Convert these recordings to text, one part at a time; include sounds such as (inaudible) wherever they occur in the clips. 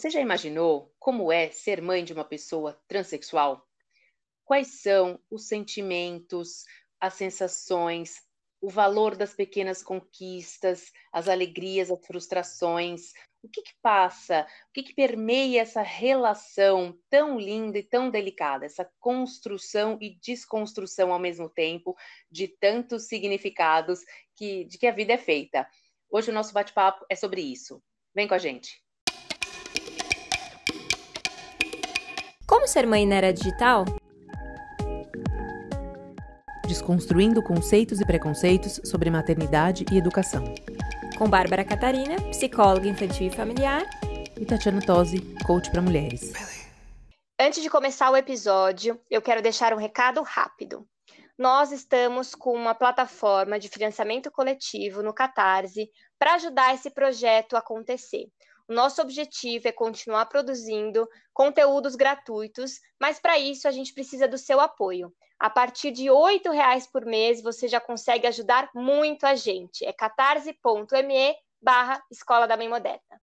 Você já imaginou como é ser mãe de uma pessoa transexual? Quais são os sentimentos, as sensações, o valor das pequenas conquistas, as alegrias, as frustrações, o que, que passa, o que, que permeia essa relação tão linda e tão delicada, essa construção e desconstrução ao mesmo tempo de tantos significados que, de que a vida é feita. Hoje o nosso bate-papo é sobre isso. Vem com a gente. Como ser mãe na era digital? Desconstruindo conceitos e preconceitos sobre maternidade e educação com Bárbara Catarina, psicóloga infantil e familiar, e Tatiana Tosi, coach para mulheres. Antes de começar o episódio, eu quero deixar um recado rápido. Nós estamos com uma plataforma de financiamento coletivo no Catarse para ajudar esse projeto a acontecer. Nosso objetivo é continuar produzindo conteúdos gratuitos, mas para isso a gente precisa do seu apoio. A partir de R$ reais por mês, você já consegue ajudar muito a gente. É catarse.me barra Escola da Mãe Moderna.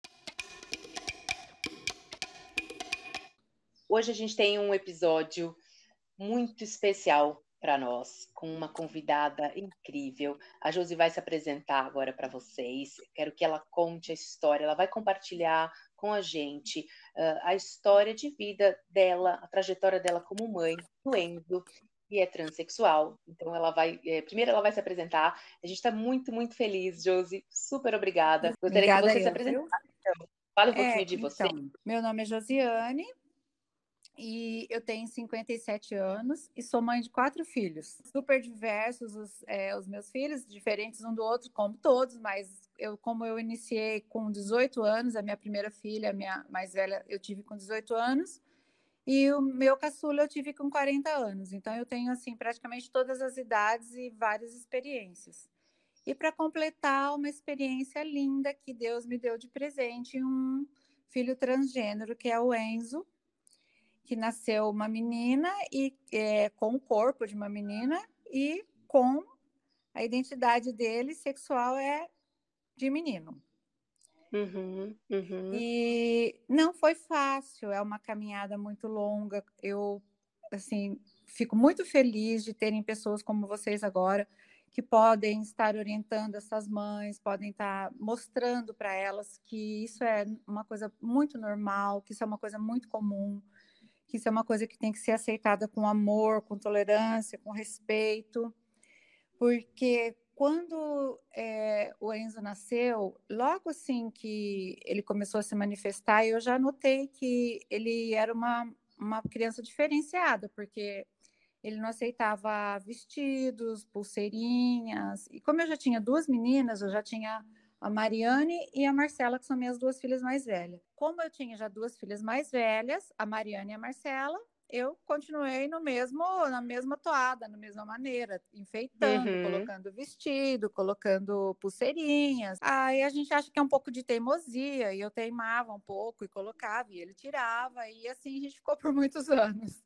Hoje a gente tem um episódio muito especial para nós, com uma convidada incrível. A Josi vai se apresentar agora para vocês. Quero que ela conte a história, ela vai compartilhar com a gente uh, a história de vida dela, a trajetória dela como mãe do Enzo e é transexual. Então ela vai, é, primeiro ela vai se apresentar. A gente está muito, muito feliz, Josi. Super obrigada. Gostaria obrigada que você eu, se apresentasse. Então. Fala um é, pouquinho de então, você. Meu nome é Josiane e eu tenho 57 anos e sou mãe de quatro filhos. Super diversos os, é, os meus filhos, diferentes um do outro, como todos, mas eu, como eu iniciei com 18 anos, a minha primeira filha, a minha mais velha, eu tive com 18 anos. E o meu caçula eu tive com 40 anos, então eu tenho assim praticamente todas as idades e várias experiências. E para completar uma experiência linda que Deus me deu de presente, um filho transgênero que é o Enzo, que nasceu uma menina e é, com o corpo de uma menina e com a identidade dele sexual é de menino. Uhum, uhum. E não foi fácil, é uma caminhada muito longa. Eu, assim, fico muito feliz de terem pessoas como vocês agora que podem estar orientando essas mães, podem estar mostrando para elas que isso é uma coisa muito normal, que isso é uma coisa muito comum, que isso é uma coisa que tem que ser aceitada com amor, com tolerância, com respeito, porque quando é, o Enzo nasceu, logo assim que ele começou a se manifestar, eu já notei que ele era uma, uma criança diferenciada, porque ele não aceitava vestidos, pulseirinhas. E como eu já tinha duas meninas, eu já tinha a Mariane e a Marcela, que são minhas duas filhas mais velhas. Como eu tinha já duas filhas mais velhas, a Mariane e a Marcela, eu continuei no mesmo, na mesma toada, na mesma maneira, enfeitando, uhum. colocando vestido, colocando pulseirinhas. Aí a gente acha que é um pouco de teimosia, e eu teimava um pouco e colocava, e ele tirava, e assim a gente ficou por muitos (laughs) anos.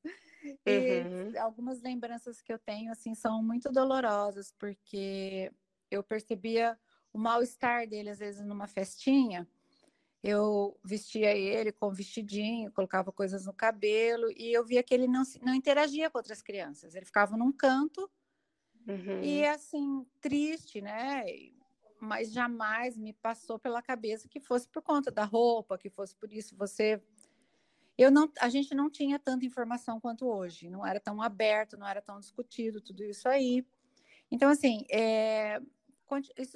E uhum. algumas lembranças que eu tenho, assim, são muito dolorosas, porque eu percebia o mal-estar dele, às vezes, numa festinha, eu vestia ele com vestidinho, colocava coisas no cabelo e eu via que ele não, não interagia com outras crianças. Ele ficava num canto uhum. e assim triste, né? Mas jamais me passou pela cabeça que fosse por conta da roupa, que fosse por isso. Você, eu não, a gente não tinha tanta informação quanto hoje. Não era tão aberto, não era tão discutido tudo isso aí. Então assim, é,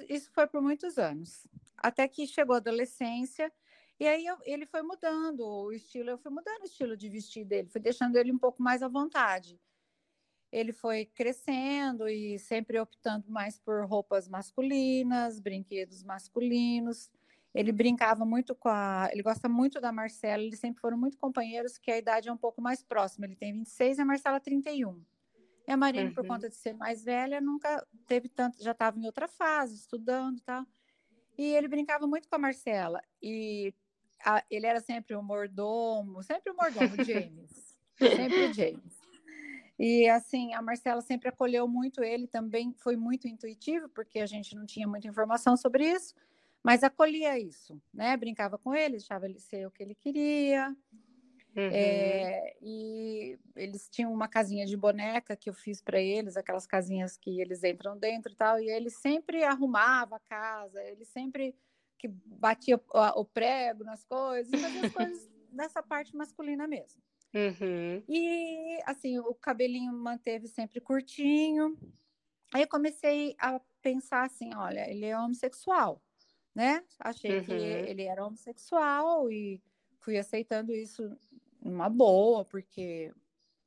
isso, foi por muitos anos até que chegou a adolescência, e aí eu, ele foi mudando o estilo, eu fui mudando o estilo de vestir dele, fui deixando ele um pouco mais à vontade. Ele foi crescendo e sempre optando mais por roupas masculinas, brinquedos masculinos. Ele brincava muito com a. Ele gosta muito da Marcela, eles sempre foram muito companheiros, que a idade é um pouco mais próxima. Ele tem 26 e a Marcela 31. E a Marina, uhum. por conta de ser mais velha, nunca teve tanto, já estava em outra fase, estudando e tal. E ele brincava muito com a Marcela. E a, ele era sempre o mordomo, sempre o mordomo, (laughs) James. sempre o James. E assim, a Marcela sempre acolheu muito ele, também foi muito intuitivo, porque a gente não tinha muita informação sobre isso. mas acolhia isso, né? Brincava com ele, deixava ele ser o que ele queria. Uhum. É, e eles tinham uma casinha de boneca que eu fiz para eles, aquelas casinhas que eles entram dentro e tal, e ele sempre arrumava a casa, ele sempre que batia o, o prego nas coisas, fazia as coisas (laughs) dessa parte masculina mesmo. Uhum. E assim, o cabelinho manteve sempre curtinho. Aí eu comecei a pensar assim, olha, ele é homossexual, né? Achei uhum. que ele era homossexual e fui aceitando isso numa boa, porque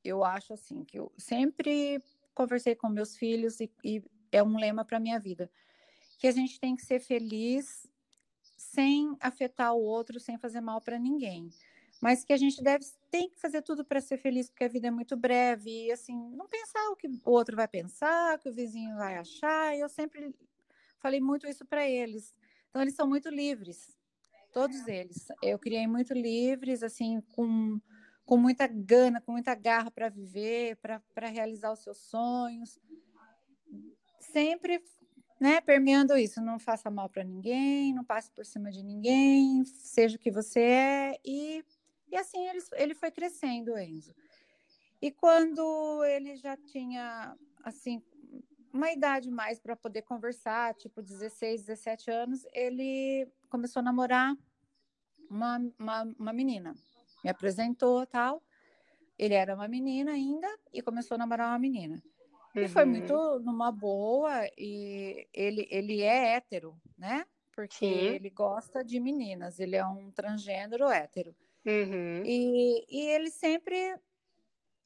eu acho assim que eu sempre conversei com meus filhos e, e é um lema para minha vida, que a gente tem que ser feliz sem afetar o outro, sem fazer mal para ninguém mas que a gente deve tem que fazer tudo para ser feliz, porque a vida é muito breve e assim, não pensar o que o outro vai pensar, o que o vizinho vai achar. Eu sempre falei muito isso para eles. Então eles são muito livres. Todos eles. Eu criei muito livres, assim, com com muita gana, com muita garra para viver, para realizar os seus sonhos. Sempre né, permeando isso, não faça mal para ninguém, não passe por cima de ninguém, seja o que você é e e assim ele, ele foi crescendo, Enzo. E quando ele já tinha, assim, uma idade mais para poder conversar, tipo 16, 17 anos, ele começou a namorar uma, uma, uma menina. Me apresentou tal. Ele era uma menina ainda e começou a namorar uma menina. Uhum. E foi uhum. muito numa boa, e ele, ele é hétero, né? Porque Sim. ele gosta de meninas, ele é um transgênero hétero. Uhum. E, e ele sempre,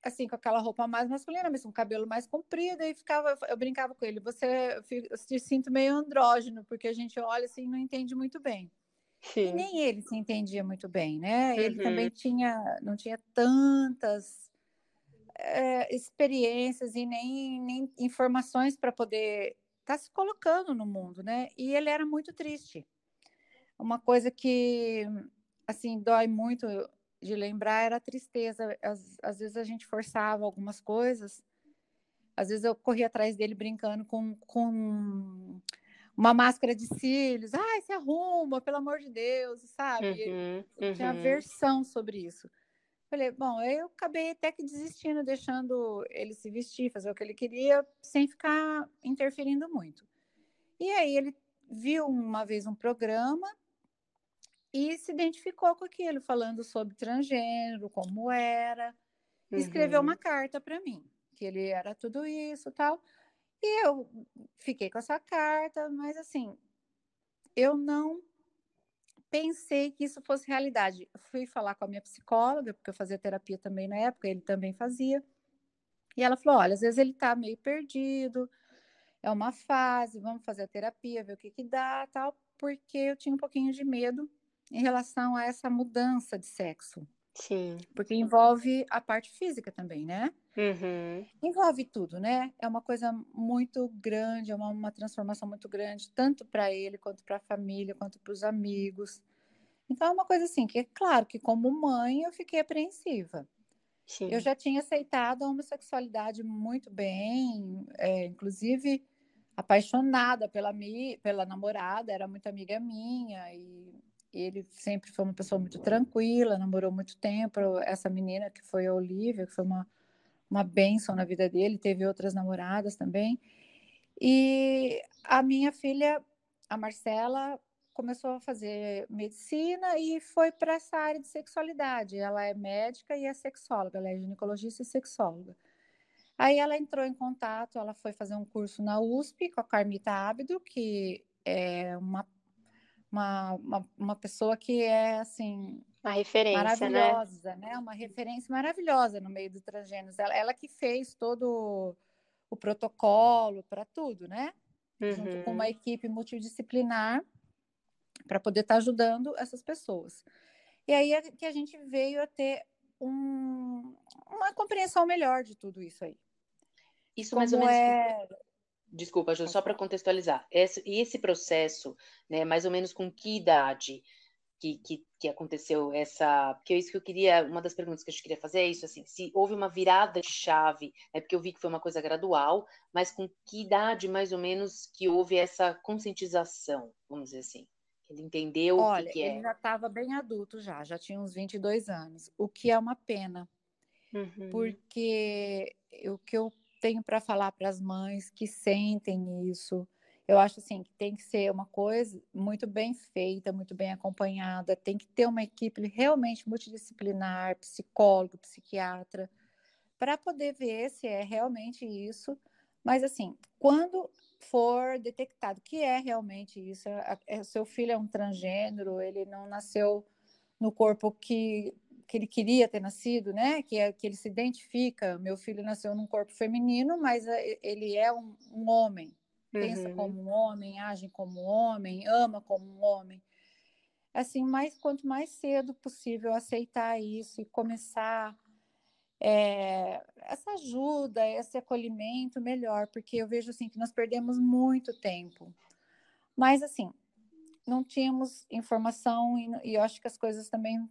assim, com aquela roupa mais masculina, mas com cabelo mais comprido, e ficava, eu brincava com ele, você, eu se sinto meio andrógeno, porque a gente olha assim e não entende muito bem. Sim. E nem ele se entendia muito bem, né? Ele uhum. também tinha, não tinha tantas é, experiências e nem, nem informações para poder estar tá se colocando no mundo, né? E ele era muito triste. Uma coisa que assim, dói muito de lembrar era a tristeza. Às, às vezes a gente forçava algumas coisas. Às vezes eu corria atrás dele brincando com, com uma máscara de cílios. Ai, se arruma, pelo amor de Deus, sabe? Uhum, eu uhum. tinha aversão sobre isso. Falei, bom, eu acabei até que desistindo, deixando ele se vestir, fazer o que ele queria, sem ficar interferindo muito. E aí ele viu uma vez um programa e se identificou com aquilo, falando sobre transgênero, como era, uhum. escreveu uma carta para mim, que ele era tudo isso tal. E eu fiquei com essa carta, mas assim, eu não pensei que isso fosse realidade. fui falar com a minha psicóloga, porque eu fazia terapia também na época, ele também fazia. E ela falou: olha, às vezes ele está meio perdido, é uma fase, vamos fazer a terapia, ver o que, que dá, tal, porque eu tinha um pouquinho de medo em relação a essa mudança de sexo. Sim. Porque envolve a parte física também, né? Uhum. Envolve tudo, né? É uma coisa muito grande, é uma, uma transformação muito grande, tanto para ele, quanto para a família, quanto para os amigos. Então, é uma coisa assim, que é claro que, como mãe, eu fiquei apreensiva. Sim. Eu já tinha aceitado a homossexualidade muito bem, é, inclusive apaixonada pela, mi, pela namorada, era muito amiga minha, e ele sempre foi uma pessoa muito tranquila, namorou muito tempo. Essa menina que foi a Olivia, que foi uma, uma bênção na vida dele, teve outras namoradas também. E a minha filha, a Marcela, começou a fazer medicina e foi para essa área de sexualidade. Ela é médica e é sexóloga, ela é ginecologista e sexóloga. Aí ela entrou em contato, ela foi fazer um curso na USP com a Carmita Ábido, que é uma uma, uma, uma pessoa que é assim uma referência, né? maravilhosa, né? né? Uma referência maravilhosa no meio do transgêneros. Ela, ela que fez todo o protocolo para tudo, né? Uhum. Junto com uma uhum. equipe multidisciplinar para poder estar tá ajudando essas pessoas. E aí é que a gente veio a ter um, uma compreensão melhor de tudo isso aí. Isso Como mais ou menos. É... Desculpa, Ju, só para contextualizar. Esse, e esse processo, né, mais ou menos com que idade que, que, que, aconteceu essa. Porque é isso que eu queria. Uma das perguntas que eu queria fazer é isso, assim, se houve uma virada de chave, né, porque eu vi que foi uma coisa gradual, mas com que idade, mais ou menos, que houve essa conscientização, vamos dizer assim? Ele entendeu Olha, o que, que ele é? já estava bem adulto já, já tinha uns 22 anos, o que é uma pena, Uhum. porque o que eu tenho para falar para as mães que sentem isso, eu acho assim que tem que ser uma coisa muito bem feita, muito bem acompanhada, tem que ter uma equipe realmente multidisciplinar, psicólogo, psiquiatra, para poder ver se é realmente isso. Mas assim, quando for detectado que é realmente isso, a- a- seu filho é um transgênero, ele não nasceu no corpo que, que ele queria ter nascido, né? Que, é, que ele se identifica. Meu filho nasceu num corpo feminino, mas é, ele é um, um homem. Pensa Uhum. como um homem, age como um homem, ama como um homem. Assim, mais quanto mais cedo possível aceitar isso e começar é, essa ajuda, esse acolhimento, melhor, porque eu vejo assim que nós perdemos muito tempo. Mas assim, não tínhamos informação e, e eu acho que as coisas também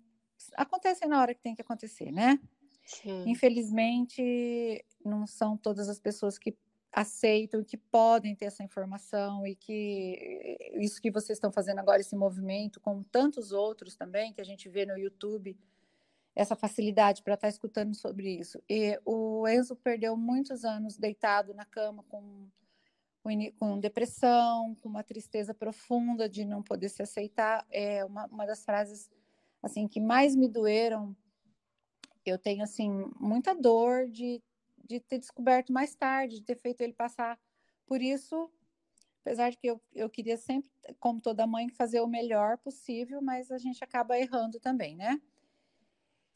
acontecem na hora que tem que acontecer, né? Sim. Infelizmente, não são todas as pessoas que aceitam e que podem ter essa informação e que isso que vocês estão fazendo agora, esse movimento, como tantos outros também, que a gente vê no YouTube, essa facilidade para estar escutando sobre isso. E o Enzo perdeu muitos anos deitado na cama com, com depressão, com uma tristeza profunda de não poder se aceitar. É uma, uma das frases assim que mais me doeram. Eu tenho assim muita dor de, de ter descoberto mais tarde, de ter feito ele passar por isso. Apesar de que eu, eu queria sempre, como toda mãe, fazer o melhor possível, mas a gente acaba errando também, né?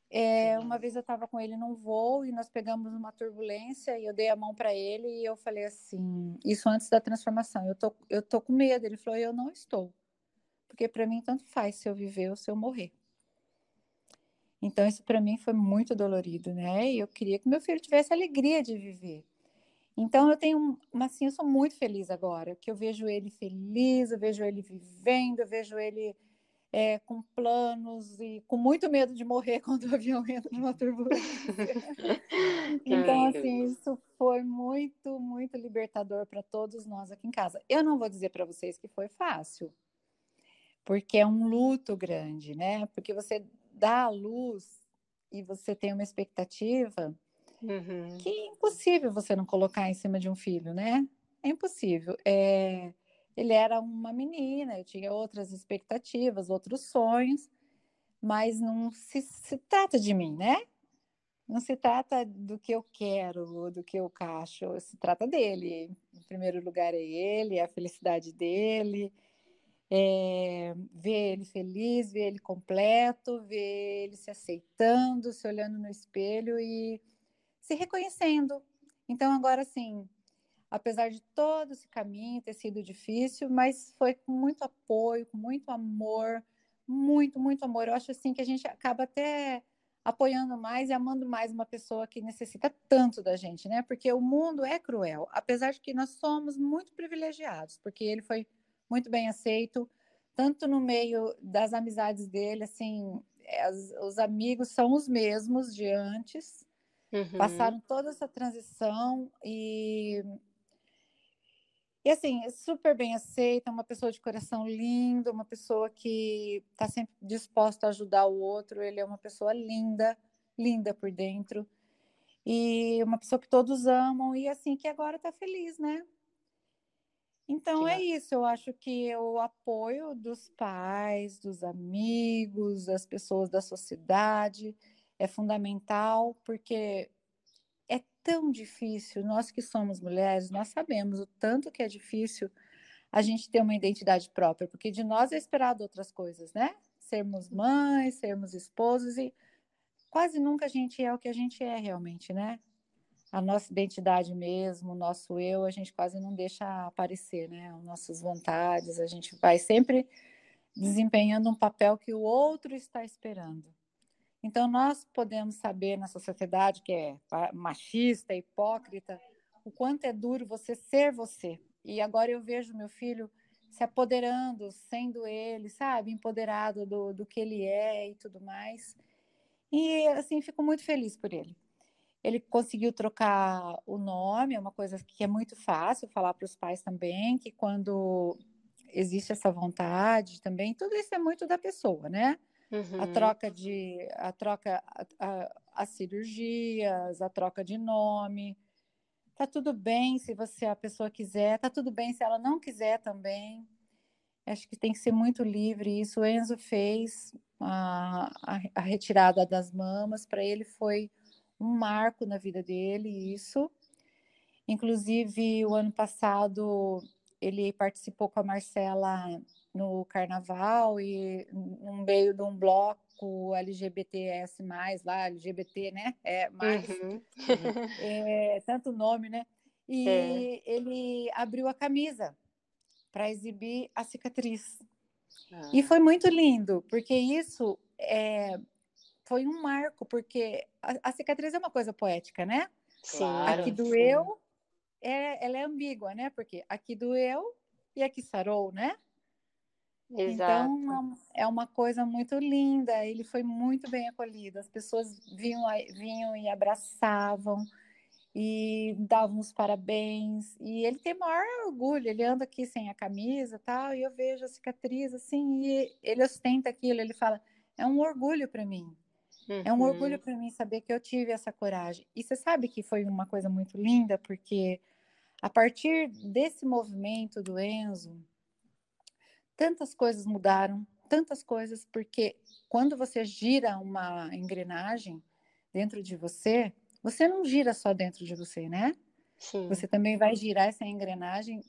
É, uma vez eu estava com ele num voo e nós pegamos uma turbulência e eu dei a mão para ele e eu falei assim, isso antes da transformação, eu tô, eu tô com medo. Ele falou, eu não estou, porque para mim tanto faz se eu viver ou se eu morrer. Então isso para mim foi muito dolorido, né? E eu queria que meu filho tivesse alegria de viver. Então eu tenho, assim, eu sou muito feliz agora, que eu vejo ele feliz, eu vejo ele vivendo, eu vejo ele é, com planos e com muito medo de morrer (laughs) quando o avião entra numa turbulência. (laughs) então, assim, isso foi muito, muito libertador para todos nós aqui em casa. Eu não vou dizer para vocês que foi fácil, porque é um luto grande, né? Porque você dá a luz e você tem uma expectativa Uhum. que é impossível você não colocar em cima de um filho, né? É impossível. É ele era uma menina, eu tinha outras expectativas, outros sonhos, mas não se, se, trata de mim, né? Não se trata do que eu quero, do que eu acho, se trata dele. Em primeiro lugar é ele, é a felicidade dele, é, ver ele feliz, ver ele completo, ver ele se aceitando, se olhando no espelho e se reconhecendo. Então, agora sim, apesar de todo esse caminho ter sido difícil, mas foi com muito apoio, com muito amor, muito, muito amor. Eu acho assim que a gente acaba até apoiando mais e amando mais uma pessoa que necessita tanto da gente, né? Porque o mundo é cruel, apesar de que nós somos muito privilegiados, porque ele foi muito bem aceito, tanto no meio das amizades dele, assim, as, os amigos são os mesmos de antes, Uhum. passaram toda essa transição e e assim, é super bem aceita, uma pessoa de coração lindo, uma pessoa que está sempre disposta a ajudar o outro. Ele é uma pessoa linda, linda por dentro. E uma pessoa que todos amam e assim que agora está feliz, né? Então que é isso, eu acho que o apoio dos pais, dos amigos, das pessoas da sociedade é fundamental, porque é tão difícil, nós que somos mulheres, nós sabemos o tanto que é difícil a gente ter uma identidade própria, porque de nós é esperado outras coisas, né? Sermos mães, sermos esposos e quase nunca a gente é o que a gente é realmente, né? A nossa identidade mesmo, o nosso eu, a gente quase não deixa aparecer, né? As nossas vontades, a gente vai sempre desempenhando um papel que o outro está esperando. Então, nós podemos saber nessa sociedade que é machista, hipócrita, o quanto é duro você ser você. E agora eu vejo meu filho se apoderando, sendo ele, sabe, empoderado do, do que ele é e tudo mais. E, assim, fico muito feliz por ele. Ele conseguiu trocar o nome, é uma coisa que é muito fácil falar para os pais também, que quando existe essa vontade também. Tudo isso é muito da pessoa, né? Uhum. A troca de a troca a, a, as cirurgias, a troca de nome. Tá tudo bem se você a pessoa quiser, tá tudo bem se ela não quiser também. Acho que tem que ser muito livre. Isso o Enzo fez a, a, a retirada das mamas para ele foi um marco na vida dele. Isso Inclusive, o ano passado, ele participou com a Marcela no carnaval e no meio de um bloco LGBTS+, lá, LGBT, né? É, mais, uhum. (laughs) é, tanto nome, né? E é. ele abriu a camisa para exibir a cicatriz. Ah. E foi muito lindo, porque isso é, foi um marco, porque a, a, cicatriz é uma coisa poética, né? Sim. Aqui doeu, é, ela é ambígua, né? Porque aqui doeu e aqui sarou, né? Exato. Então é uma coisa muito linda. Ele foi muito bem acolhido. As pessoas vinham, vinham e abraçavam e davam os parabéns. E ele tem maior orgulho. Ele anda aqui sem a camisa, tal. E eu vejo a cicatriz assim. E ele ostenta aquilo. Ele fala: é um orgulho para mim. Uhum. É um orgulho uhum. para mim saber que eu tive essa coragem. E você sabe que foi uma coisa muito linda, porque a partir desse movimento do Enzo, tantas coisas mudaram, tantas coisas, porque quando você gira uma engrenagem dentro de você, você não gira só dentro de você, né? Sim. Você também vai girar essa engrenagem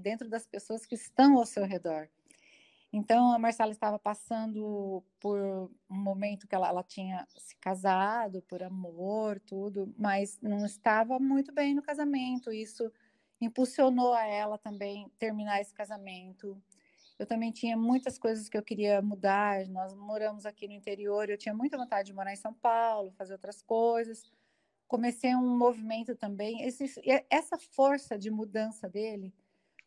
dentro das pessoas que estão ao seu redor. Então, a Marcela estava passando por um momento que ela, ela, tinha se casado por amor, tudo, mas não estava muito bem no casamento. Isso impulsionou a ela também terminar esse casamento. Eu também tinha muitas coisas que eu queria mudar. Nós moramos aqui no interior, eu tinha muita vontade de morar em São Paulo, fazer outras coisas. Comecei um movimento também. Esse, essa força de mudança dele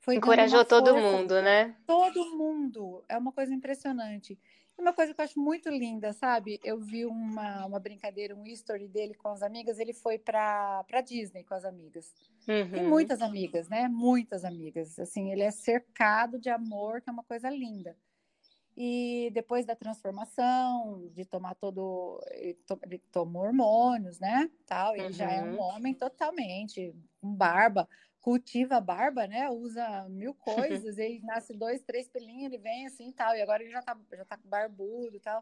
foi Encorajou todo mundo, né? Todo mundo. É uma coisa impressionante. E uma coisa que eu acho muito linda, sabe? Eu vi uma, uma brincadeira, um history dele com as amigas. Ele foi para Disney com as amigas. Uhum. Tem muitas amigas, né? Muitas amigas. Assim, ele é cercado de amor, que é uma coisa linda. E depois da transformação, de tomar todo. Ele, to, ele tomou hormônios, né? Tal, ele uhum. já é um uhum. homem totalmente, com barba cultiva a barba, né? Usa mil (laughs) coisas, e nasce dois, três pelinhos, ele vem assim tal, e agora ele já tá, já tá barbudo e tal.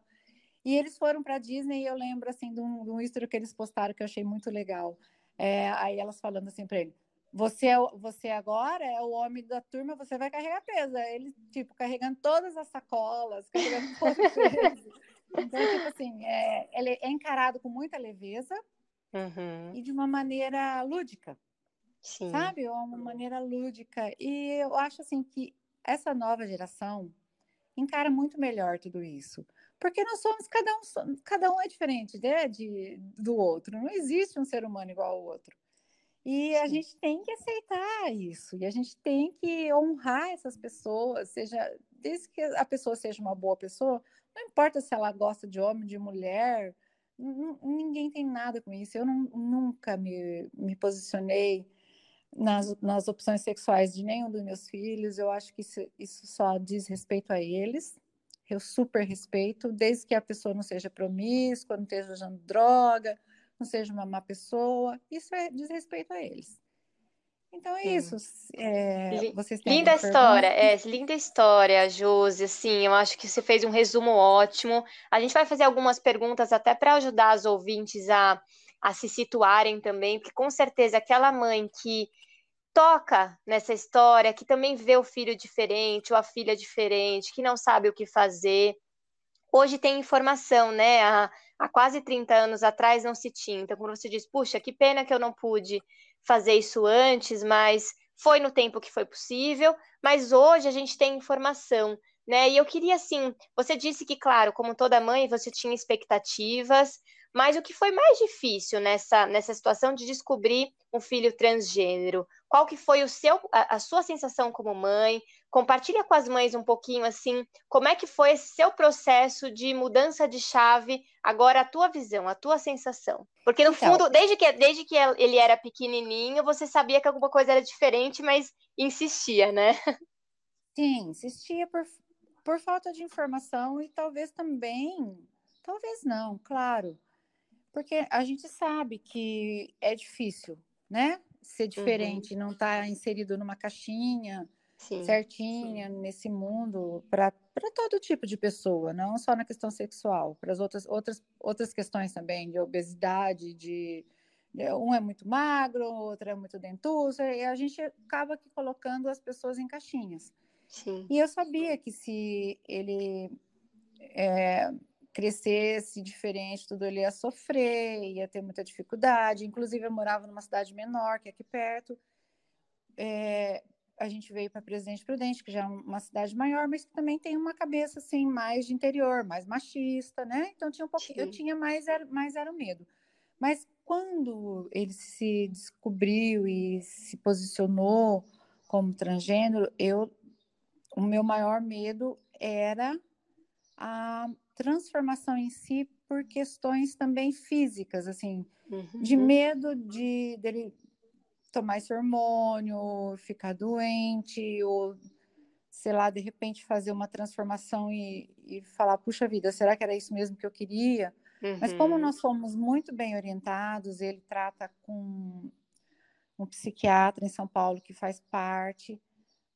E eles foram para Disney e eu lembro assim de um, de um history que eles postaram que eu achei muito legal. É, aí elas falando assim para ele: você, é, você agora é o homem da turma, você vai carregar peso. Ele, tipo, carregando todas as sacolas, carregando todos os pesos. (laughs) Então, tipo assim, é, ele é encarado com muita leveza uhum. e de uma maneira lúdica. Sim. sabe? É uma maneira lúdica. E eu acho assim que essa nova geração encara muito melhor tudo isso. Porque nós somos, cada um, cada um é diferente né, de, do outro. Não existe um ser humano igual ao outro. E a gente tem que aceitar isso. E a gente tem que honrar essas pessoas, seja desde que a pessoa seja uma boa pessoa, não importa se ela gosta de homem, de mulher, ninguém tem nada com isso. Eu não, nunca me, me posicionei nas, nas opções sexuais de nenhum dos meus filhos. Eu acho que isso, isso só diz respeito a eles. Eu super respeito, desde que a pessoa não seja promíscua, não esteja usando droga, não seja uma má pessoa. Isso é, diz respeito a eles. Então é isso. É, vocês têm linda história, é, linda história, Josi. Assim, eu acho que você fez um resumo ótimo. A gente vai fazer algumas perguntas até para ajudar os ouvintes a, a se situarem também, porque com certeza aquela mãe que toca nessa história, que também vê o filho diferente ou a filha diferente, que não sabe o que fazer. Hoje tem informação, né? Há, há quase 30 anos atrás não se tinha. Então, quando você diz, puxa, que pena que eu não pude fazer isso antes, mas foi no tempo que foi possível. Mas hoje a gente tem informação, né? E eu queria, assim, você disse que, claro, como toda mãe, você tinha expectativas, mas o que foi mais difícil nessa, nessa situação de descobrir um filho transgênero? Qual que foi o seu, a, a, sua sensação como mãe? Compartilha com as mães um pouquinho assim, como é que foi esse seu processo de mudança de chave, agora a tua visão, a tua sensação. Porque no então, fundo, desde que, desde que ele era pequenininho, você sabia que alguma coisa era diferente, mas insistia, né? Sim, insistia por, por falta de informação e talvez também, talvez não, claro, porque a gente sabe que é difícil, né? Ser diferente, uhum. não estar tá inserido numa caixinha sim, certinha sim. nesse mundo para todo tipo de pessoa, não só na questão sexual, para as outras, outras, outras questões também, de obesidade, de um é muito magro, outro é muito dentuço, e a gente acaba aqui colocando as pessoas em caixinhas. Sim. E eu sabia que se ele é, crescesse diferente, tudo ele ia sofrer, ia ter muita dificuldade. Inclusive, eu morava numa cidade menor, que é aqui perto. É, a gente veio para Presidente Prudente, que já é uma cidade maior, mas que também tem uma cabeça assim mais de interior, mais machista, né? Então tinha um pouquinho, eu tinha mais era, mais era o medo. Mas quando ele se descobriu e se posicionou como transgênero, eu o meu maior medo era a transformação em si por questões também físicas, assim, uhum. de medo de dele tomar esse hormônio, ficar doente, ou sei lá, de repente fazer uma transformação e, e falar, puxa vida, será que era isso mesmo que eu queria? Uhum. Mas como uhum. nós fomos muito bem orientados, ele trata com um psiquiatra em São Paulo que faz parte,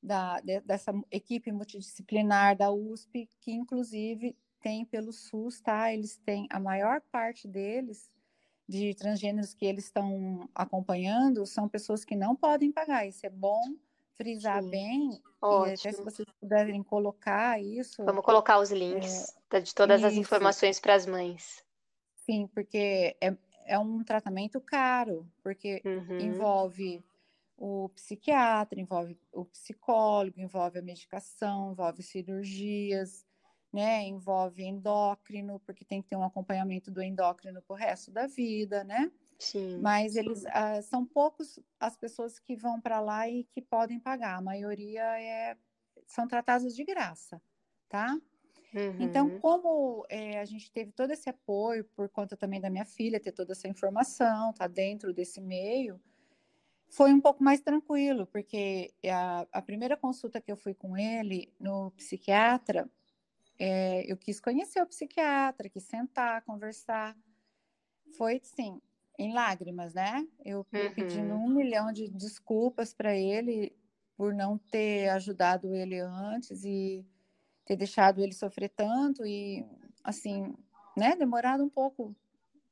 da, dessa equipe multidisciplinar da USP, que inclusive tem pelo SUS, tá? Eles têm a maior parte deles de transgêneros que eles estão acompanhando são pessoas que não podem pagar. Isso é bom frisar Sim. bem. Ótimo. E até se vocês puderem colocar isso. Vamos colocar os links é, de todas isso. as informações para as mães. Sim, porque é, é um tratamento caro, porque uhum. envolve o psiquiatra, envolve o psicólogo, envolve a medicação, envolve cirurgias, né? Envolve endócrino, porque tem que ter um acompanhamento do endócrino para o resto da vida, né? Sim. Mas eles uh, são poucos as pessoas que vão para lá e que podem pagar. A maioria é, são tratados de graça, tá? Então, uhum. Então, como é, a gente teve todo esse apoio por conta também da minha filha ter toda essa informação, tá dentro desse meio, foi um pouco mais tranquilo, porque a, a primeira consulta que eu fui com ele no psiquiatra, é, eu quis conhecer o psiquiatra, quis sentar, conversar. Foi, sim, em lágrimas, né? Eu uhum. pedindo um milhão de desculpas para ele por não ter ajudado ele antes e ter deixado ele sofrer tanto e, assim, né? Demorado um pouco,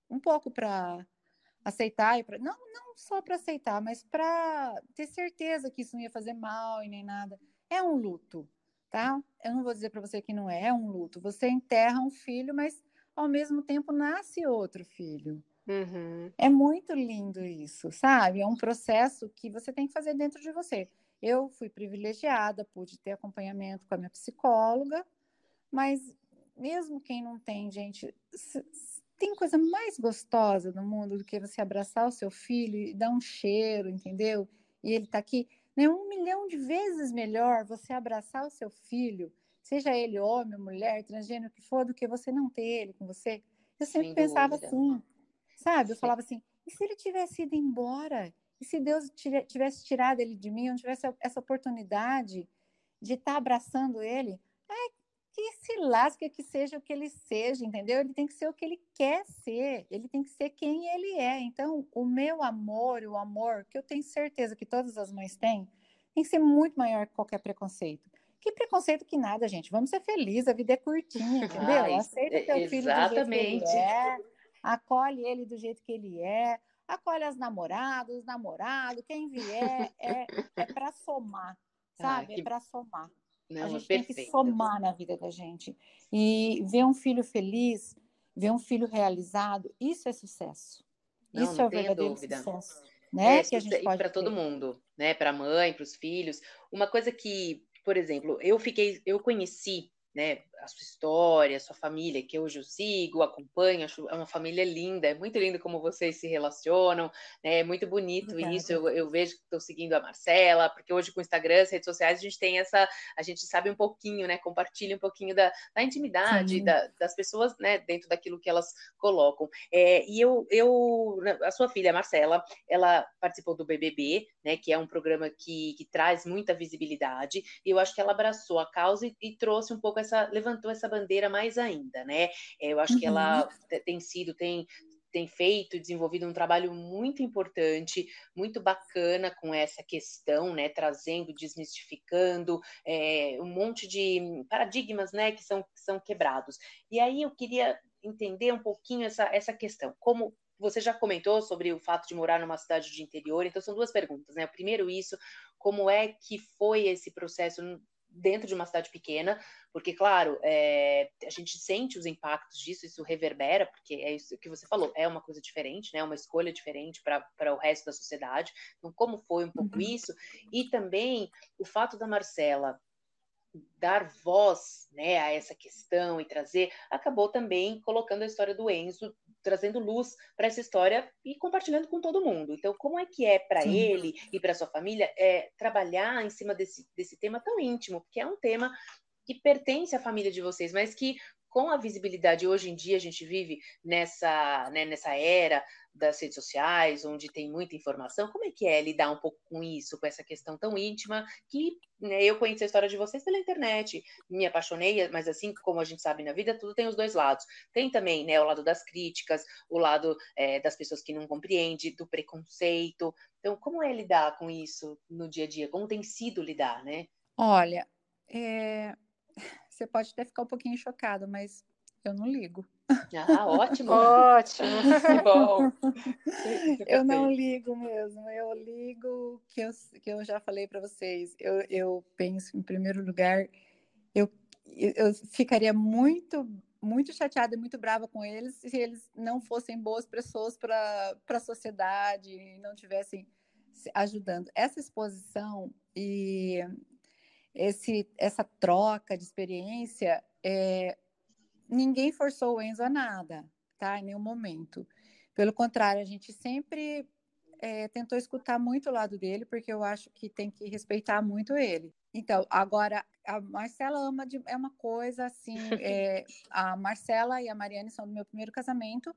um pouco para aceitar e pra, não não só para aceitar, mas para ter certeza que isso não ia fazer mal e nem nada. É um luto, tá? Eu não vou dizer para você que não é, um luto. Você enterra um filho, mas ao mesmo tempo nasce outro filho. Uhum. É muito lindo isso, sabe? É um processo que você tem que fazer dentro de você. Eu fui privilegiada, pude ter acompanhamento com a minha psicóloga, mas mesmo quem não tem, gente, tem coisa mais gostosa no mundo do que você abraçar o seu filho e dar um cheiro, entendeu? E ele está aqui. É um milhão de vezes melhor você abraçar o seu filho, seja ele homem, mulher, transgênero, que for, do que você não ter ele com você. Eu sempre Sem pensava dúvida. assim, sabe? Eu Sim. falava assim, e se ele tivesse ido embora? E se Deus tivesse tirado ele de mim, eu não tivesse essa oportunidade de estar tá abraçando ele? Que se lasque que seja o que ele seja, entendeu? Ele tem que ser o que ele quer ser, ele tem que ser quem ele é. Então, o meu amor, o amor que eu tenho certeza que todas as mães têm, tem que ser muito maior que qualquer preconceito. Que preconceito que nada, gente. Vamos ser felizes, a vida é curtinha, (laughs) entendeu? Ah, Aceita teu filho do jeito que ele é, acolhe ele do jeito que ele é, acolhe as namoradas, os namorados, quem vier, é, é para somar, sabe? Ah, que... É para somar. Não, a gente é tem que somar na vida da gente. E ver um filho feliz, ver um filho realizado, isso é sucesso. Não, isso não é o verdadeiro dúvida. sucesso. Né? É, que a gente pode para todo mundo, né? Para a mãe, para os filhos. Uma coisa que, por exemplo, eu fiquei, eu conheci, né? A sua história, a sua família, que hoje eu sigo, acompanho, acho é uma família linda, é muito lindo como vocês se relacionam, né? É muito bonito Obrigada. isso. Eu, eu, vejo que estou seguindo a Marcela, porque hoje com o Instagram, as redes sociais, a gente tem essa, a gente sabe um pouquinho, né? Compartilha um pouquinho da, da intimidade da, das pessoas, né? Dentro daquilo que elas colocam. É, e eu, eu, a sua filha, a Marcela, ela participou do BBB, né? Que é um programa que, que traz muita visibilidade, e eu acho que ela abraçou a causa e, e trouxe um pouco essa levantou essa bandeira mais ainda, né? É, eu acho uhum. que ela uhum. tem sido, tem tem feito, desenvolvido um trabalho muito importante, muito bacana com essa questão, né, trazendo, desmistificando é, um monte de paradigmas, né, que são, que são quebrados. E aí eu queria entender um pouquinho essa, essa questão, como você já comentou sobre o fato de morar numa cidade de interior, então são duas perguntas, né? Primeiro isso, como é que foi esse processo dentro de uma cidade pequena, porque, claro, é, a gente sente os impactos disso, isso reverbera, porque é isso que você falou, é uma coisa diferente, né? Uma escolha diferente para o resto da sociedade. Então, como foi um pouco uhum. isso? E também o fato da Marcela dar voz né, a essa questão e trazer, acabou também colocando a história do Enzo trazendo luz para essa história e compartilhando com todo mundo. Então, como é que é para ele e para sua família é, trabalhar em cima desse, desse tema tão íntimo, que é um tema que pertence à família de vocês, mas que com a visibilidade hoje em dia a gente vive nessa, né, nessa era das redes sociais, onde tem muita informação, como é que é lidar um pouco com isso, com essa questão tão íntima, que né, eu conheci a história de vocês pela internet, me apaixonei, mas assim como a gente sabe na vida, tudo tem os dois lados. Tem também né, o lado das críticas, o lado é, das pessoas que não compreendem, do preconceito. Então, como é lidar com isso no dia a dia? Como tem sido lidar, né? Olha, é... você pode até ficar um pouquinho chocado, mas eu não ligo. Ah, ótimo. ótimo. (laughs) Que bom. eu não ligo mesmo. Eu ligo que eu, que eu já falei para vocês. Eu, eu penso, em primeiro lugar, eu, eu ficaria muito muito chateada e muito brava com eles se eles não fossem boas pessoas para a sociedade e não tivessem ajudando. Essa exposição e esse, essa troca de experiência é, ninguém forçou o Enzo a nada, tá? Em nenhum momento. Pelo contrário, a gente sempre é, tentou escutar muito o lado dele, porque eu acho que tem que respeitar muito ele. Então, agora, a Marcela ama de, é uma coisa assim. (laughs) É, a Marcela e a Mariane são do meu primeiro casamento,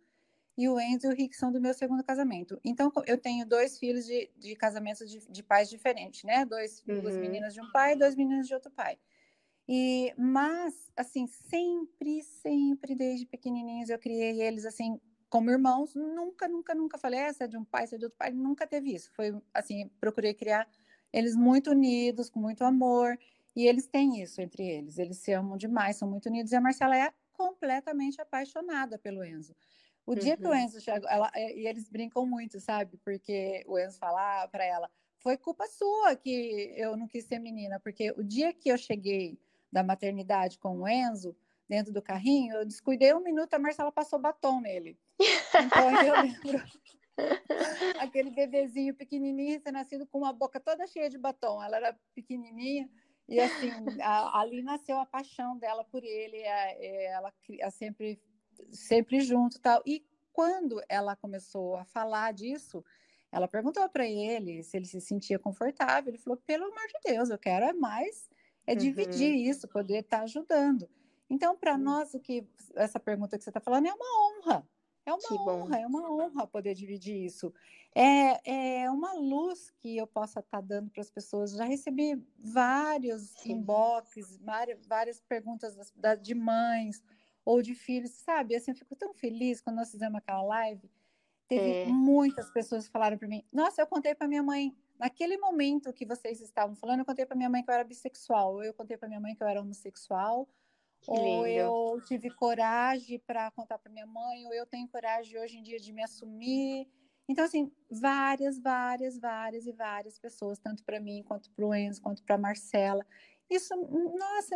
e o Enzo e o Rick são do meu segundo casamento. Então, eu tenho dois filhos de, de casamentos de, de pais diferentes, né? Dois, uhum. Duas meninas de um pai e dois meninos de outro pai. E, mas, assim, sempre, sempre, desde pequenininhos, eu criei eles, assim, como irmãos. Nunca, nunca, nunca falei, essa é de um pai, essa é de outro pai. Nunca teve isso. Foi, assim, procurei criar eles muito unidos, com muito amor. E eles têm isso entre eles. Eles se amam demais, são muito unidos. E a Marcela é completamente apaixonada pelo Enzo. O dia que o uhum. Enzo chegou, ela, é, e eles brincam muito, sabe? Porque o Enzo fala para ela: foi culpa sua que eu não quis ser menina, porque o dia que eu cheguei da maternidade com o Enzo, dentro do carrinho, eu descuidei um minuto, a Marcela passou batom nele. Então eu lembro (laughs) aquele bebezinho pequenininho, recém-nascido, com uma boca toda cheia de batom. Ela era pequenininha e assim, a, ali nasceu a paixão dela por ele, a, é, ela a sempre, sempre junto tal. E quando ela começou a falar disso, ela perguntou para ele se ele se sentia confortável. Ele falou: pelo amor de Deus, eu quero é mais é dividir uhum. isso, poder estar tá ajudando. Então, para uhum. nós, o que essa pergunta que você está falando é uma honra. É uma que honra, bom. é uma honra poder dividir isso. É, é uma luz que eu possa estar tá dando para as pessoas. Já recebi vários Sim. inbox, várias, várias perguntas de mães ou de filhos, sabe? Assim, eu fico tão feliz quando nós fizemos aquela live. Teve é. muitas pessoas que falaram para mim: Nossa, eu contei para minha mãe Naquele momento que vocês estavam falando, eu contei para minha mãe que eu era bissexual, ou eu contei para minha mãe que eu era homossexual, que ou lindo. eu tive coragem para contar para minha mãe, ou eu tenho coragem hoje em dia de me assumir. Então, assim, várias, várias, várias e várias pessoas, tanto para mim, quanto para o Enzo, quanto para Marcela. Isso, nossa,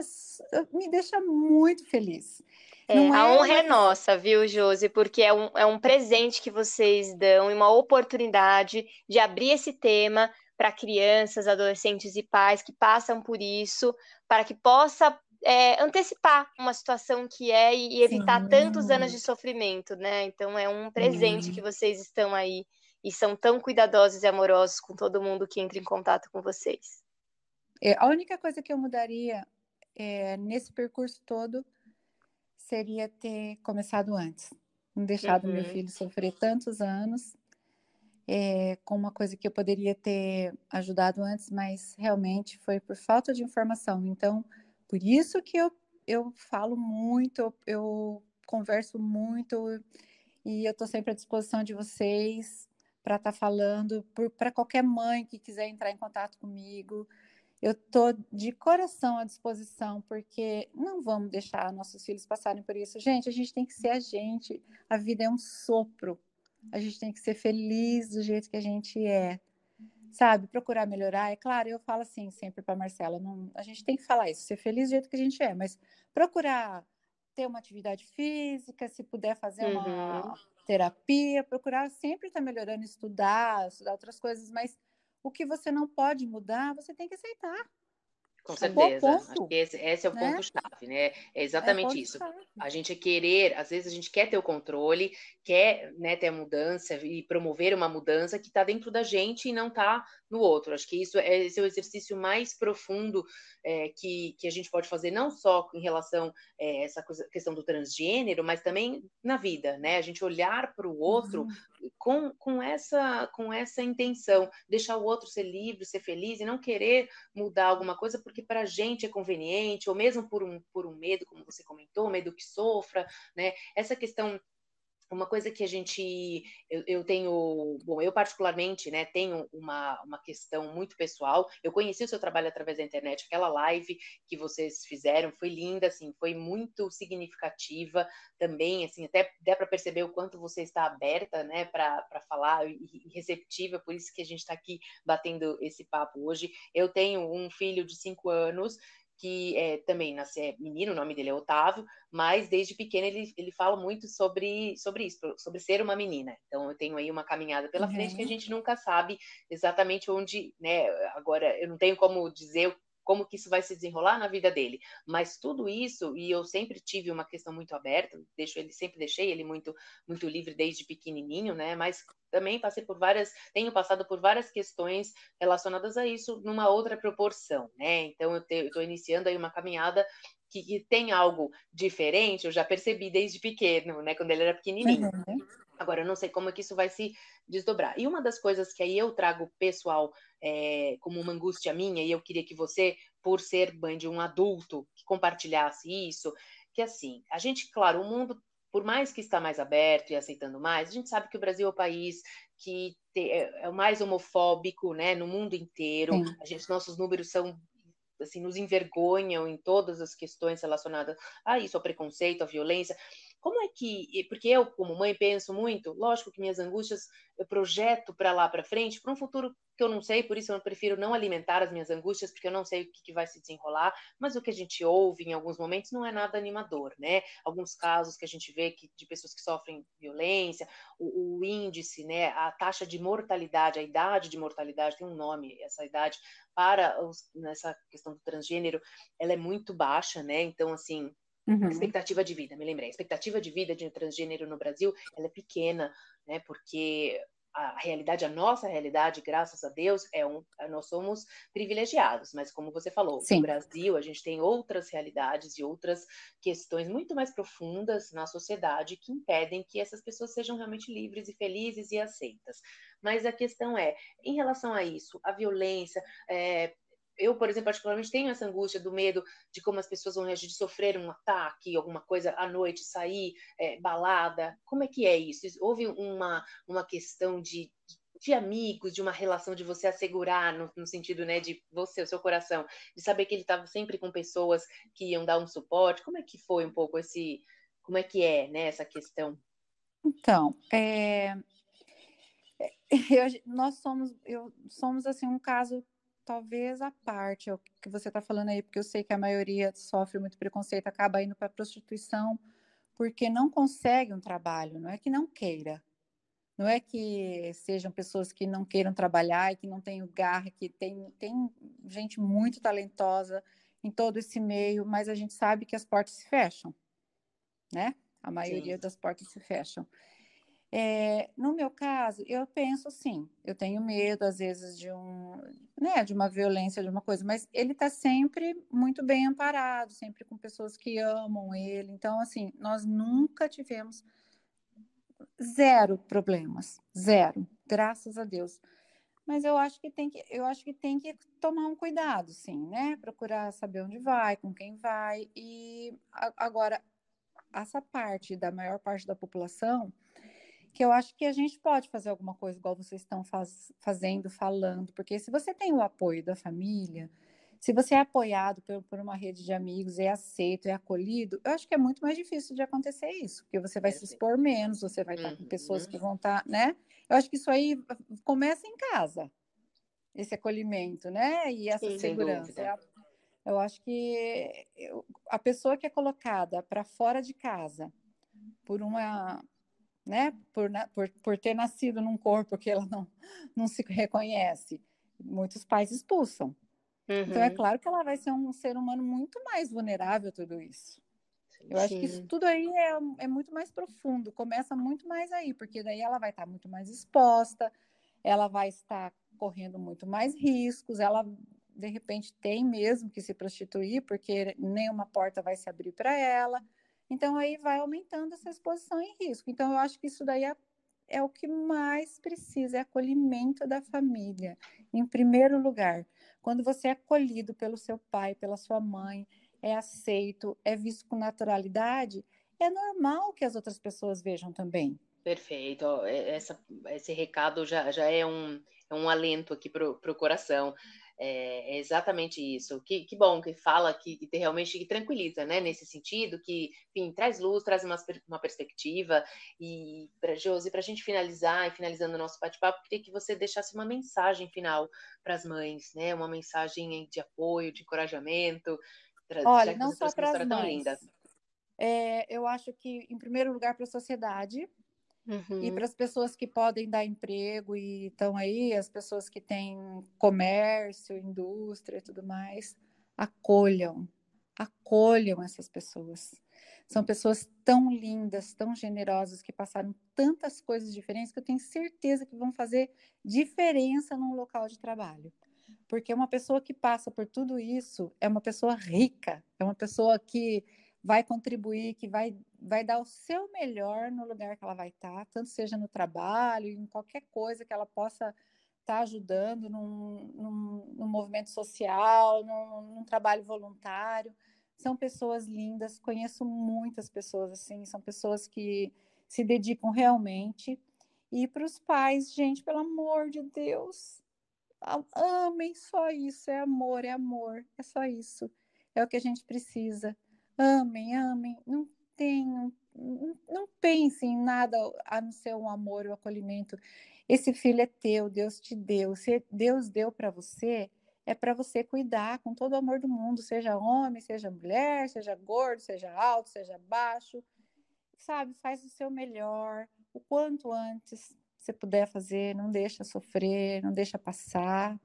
me deixa muito feliz. É, é a honra é nossa, viu, Josi? Porque é um, é um presente que vocês dão e uma oportunidade de abrir esse tema para crianças, adolescentes e pais que passam por isso, para que possa é, antecipar uma situação que é e, e evitar Sim. tantos anos de sofrimento, né? Então é um presente Sim. que vocês estão aí e são tão cuidadosos e amorosos com todo mundo que entra em contato com vocês. É, a única coisa que eu mudaria é, nesse percurso todo seria ter começado antes, não deixado uhum. meu filho sofrer tantos anos é, com uma coisa que eu poderia ter ajudado antes, mas realmente foi por falta de informação. Então, por isso que eu, eu falo muito, eu, converso muito e eu estou sempre à disposição de vocês para estar tá falando, para qualquer mãe que quiser entrar em contato comigo. Eu estou de coração à disposição, porque não vamos deixar nossos filhos passarem por isso. Gente, a gente tem que ser a gente. A vida é um sopro. A gente tem que ser feliz do jeito que a gente é. Sabe? Procurar melhorar. É claro, eu falo assim sempre para Marcela: não, a gente tem que falar isso, ser feliz do jeito que a gente é, mas procurar ter uma atividade física, se puder fazer uhum. uma terapia, procurar sempre estar tá melhorando, estudar, estudar outras coisas, mas o que você não pode mudar, você tem que aceitar. Com certeza. Acho que esse, esse é o né? ponto-chave, né? É, é exatamente é isso. A gente é querer, às vezes a gente quer ter o controle, quer né, ter a mudança e promover uma mudança que está dentro da gente e não está no outro. Acho que isso é, esse é o exercício mais profundo é, que, que a gente pode fazer, não só em relação a é, essa coisa, questão do transgênero, mas também na vida, né? A gente olhar para o outro uhum. Com, com, essa, com essa intenção, deixar o outro ser livre, ser feliz e não querer mudar alguma coisa porque para a gente é conveniente, ou mesmo por um, por um medo, como você comentou, medo que sofra, né? Essa questão uma coisa que a gente eu, eu, tenho bom eu particularmente né tenho uma, uma questão muito pessoal. Eu conheci o seu trabalho através da internet aquela live que vocês fizeram foi linda assim foi muito significativa também assim até dá para perceber o quanto você está aberta né para falar e, receptiva por isso que a gente está aqui batendo esse papo hoje. Eu tenho um filho de cinco anos que é, também nasce, é menino, o nome dele é Otávio, mas desde pequeno ele, ele fala muito sobre, sobre isso, sobre ser uma menina. Então eu tenho aí uma caminhada pela uhum. frente que a gente nunca sabe exatamente onde, né? Agora eu não tenho como dizer como que isso vai se desenrolar na vida dele. Mas tudo isso, e eu sempre tive uma questão muito aberta, deixo ele, sempre deixei ele muito, muito livre desde pequenininho, né? Mas também passei por várias, tenho passado por várias questões relacionadas a isso numa outra proporção, né? Então eu estou iniciando aí uma caminhada que, que, tem algo diferente, eu já percebi desde pequeno, né? Quando ele era pequenininho. Uhum. Agora, eu não sei como é que isso vai se desdobrar. E uma das coisas que aí eu trago pessoal é, como uma angústia minha, e eu queria que você, por ser mãe de um adulto, que compartilhasse isso, que assim, a gente, claro, o mundo, por mais que está mais aberto e aceitando mais, a gente sabe que o Brasil é o país que é, é o mais homofóbico, né, no mundo inteiro. Sim. A gente, nossos números são assim, nos envergonham em todas as questões relacionadas a isso, ao preconceito, à violência. Como é que, porque eu, como mãe, penso muito, lógico que minhas angústias eu projeto para lá para frente, para um futuro que eu não sei, por isso eu prefiro não alimentar as minhas angústias, porque eu não sei o que, que, vai se desenrolar, mas o que a gente ouve em alguns momentos não é nada animador, né? Alguns casos que a gente vê que, de pessoas que sofrem violência, o, o índice, né, a taxa de mortalidade, a idade de mortalidade, tem um nome, essa idade, para os, nessa questão do transgênero, ela é muito baixa, né? Então, assim, Uhum. Expectativa de vida, me lembrei. A expectativa de vida de um transgênero no Brasil ela é pequena, né? Porque a realidade, a nossa realidade, graças a Deus, é um, nós somos privilegiados, mas como você falou, Sim. no Brasil a gente tem outras realidades e outras questões muito mais profundas na sociedade que impedem que essas pessoas sejam realmente livres e felizes e aceitas. Mas a questão é, em relação a isso, a violência, é, eu, por exemplo, particularmente tenho essa angústia do medo de como as pessoas vão reagir, de sofrer um ataque, alguma coisa à noite, sair, é, balada. Como é que é isso? Houve uma, uma questão de, de amigos, de uma relação de você assegurar, no, no sentido né, de você, o seu coração, de saber que ele estava sempre com pessoas que iam dar um suporte. Como é que foi um pouco esse. Como é que é né, essa questão? Então, é, é eu, nós somos, eu, somos assim um caso talvez a parte é o que você está falando aí, porque eu sei que a maioria sofre muito preconceito, acaba indo para a prostituição porque não consegue um trabalho, não é que não queira, não é que sejam pessoas que não queiram trabalhar e que não tenham garra, que tem, tem gente muito talentosa. em todo esse meio, mas a gente sabe que as portas se fecham, né? A maioria Sim. das portas se fecham. É, no meu caso, eu penso sim, eu tenho medo às vezes de um, né, de uma violência, de uma coisa, mas ele está sempre muito bem amparado, sempre com pessoas que amam ele. Então, assim, nós nunca tivemos zero problemas, zero, graças a Deus. Mas eu acho que tem que, eu acho que tem que tomar um cuidado, sim, né? Procurar saber onde vai, com quem vai. E agora, essa parte da maior parte da população, que eu acho que a gente pode fazer alguma coisa igual vocês estão faz, fazendo, falando, porque se você tem o apoio da família, se você é apoiado por, por, uma rede de amigos, é aceito, é acolhido, eu acho que é muito mais difícil de acontecer isso, porque você vai se expor menos, você vai estar com pessoas que vão estar, né? Eu acho que isso aí começa em casa, esse acolhimento, né? E essa Sim, segurança. Eu acho que a pessoa que é colocada para fora de casa por uma, né, por, por, por ter nascido num corpo que ela não, não se reconhece, muitos pais expulsam. Uhum. Então, é uhum. claro que ela vai ser um ser humano muito mais vulnerável a tudo isso. Eu Sim. acho que isso tudo aí é, é muito mais profundo, começa muito mais aí, porque daí ela vai estar muito mais exposta, ela vai estar correndo muito mais riscos, ela de repente tem mesmo que se prostituir, porque nenhuma porta vai se abrir para ela. Então aí vai aumentando essa exposição em risco. Então eu acho que isso daí é, é o que mais precisa, é acolhimento da família, em primeiro lugar. Quando você é acolhido pelo seu pai, pela sua mãe, é aceito, é visto com naturalidade, é normal que as outras pessoas vejam também. Perfeito. É, essa, esse recado já, já é, um, é um alento aqui para o coração. É, é, exatamente isso. Que, que bom que fala que, que realmente que tranquiliza, né? Nesse sentido, que enfim, traz luz, traz uma, uma perspectiva. E para Josi, para a gente finalizar e finalizando o nosso bate-papo, queria que você deixasse uma mensagem final para as mães, né? Uma mensagem de apoio, de encorajamento. Olha, não só para as mães. É, eu acho que, em primeiro lugar, para a sociedade, Uhum. E para as pessoas que podem dar emprego e estão aí, as pessoas que têm comércio, indústria e tudo mais, acolham, acolham essas pessoas. São pessoas tão lindas, tão generosas, que passaram tantas coisas diferentes que eu tenho certeza que vão fazer diferença num local de trabalho. Porque uma pessoa que passa por tudo isso é uma pessoa rica, é uma pessoa que vai contribuir, que vai, vai dar o seu melhor no lugar que ela vai estar, tanto seja no trabalho, em qualquer coisa que ela possa estar ajudando num, num, num movimento social, num, num, trabalho voluntário. São pessoas lindas, conheço muitas pessoas assim, são pessoas que se dedicam realmente. E para os pais, gente, pelo amor de Deus, amem só isso, é amor, é amor, é só isso. É o que a gente precisa amem, amem, não tenham, não, pensem em nada a não ser o amor, o acolhimento. Esse filho é teu, Deus te deu. Se Deus deu para você, é para você cuidar com todo o amor do mundo, seja homem, seja mulher, seja gordo, seja alto, seja baixo. Sabe, faz o seu melhor, o quanto antes você puder fazer, não deixa sofrer, não deixa passar.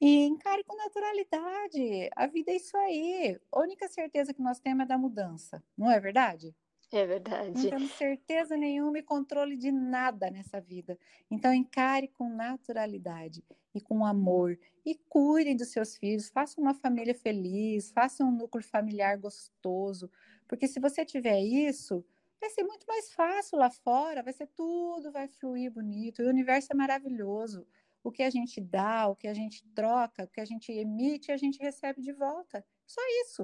E encare com naturalidade. A vida é isso aí. A única certeza que nós temos é da mudança, não é verdade? É verdade. Não temos certeza nenhuma e controle de nada nessa vida. Então, encare com naturalidade e com amor. E cuide dos seus filhos. Faça uma família feliz. Faça um núcleo familiar gostoso. Porque se você tiver isso, vai ser muito mais fácil lá fora. Vai ser tudo, vai fluir bonito. E o universo é maravilhoso o que a gente dá, o que a gente troca, o que a gente emite, a gente recebe de volta. Só isso.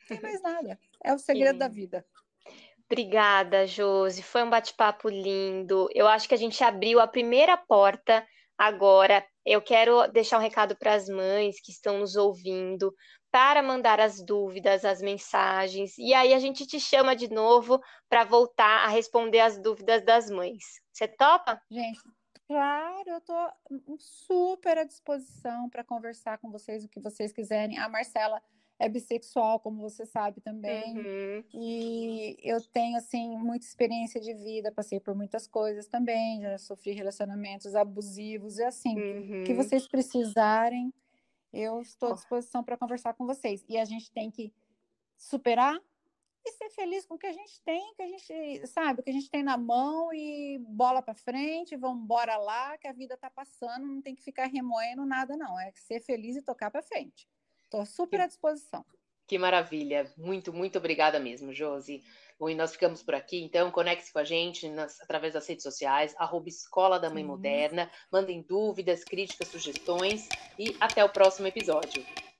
Não tem mais nada. É o segredo Sim. da vida. Obrigada, Josi. Foi um bate-papo lindo. Eu acho que a gente abriu a primeira porta agora. Eu quero deixar um recado para as mães que estão nos ouvindo, para mandar as dúvidas, as mensagens. E aí a gente te chama de novo para voltar a responder as dúvidas das mães. Você topa? Gente, Claro, eu estou super à disposição para conversar com vocês o que vocês quiserem. A Marcela é bissexual, como você sabe também. Uhum. E eu tenho, assim, muita experiência de vida, passei por muitas coisas também, já sofri relacionamentos abusivos e assim, uhum. que vocês precisarem, Eu estou à disposição para conversar com vocês. E a gente tem que superar e ser feliz com o que a gente tem, que a gente sabe, o que a gente tem na mão e bola para frente, vamos embora lá, que a vida está passando, não tem que ficar remoendo nada, não. É ser feliz e tocar para frente. Estou super à disposição. Que maravilha. Muito, muito obrigada mesmo, Josi. Bom, e nós ficamos por aqui, então conecte-se com a gente nas, através das redes sociais, arroba Escola da Mãe Moderna. Mandem dúvidas, críticas, sugestões e até o próximo episódio.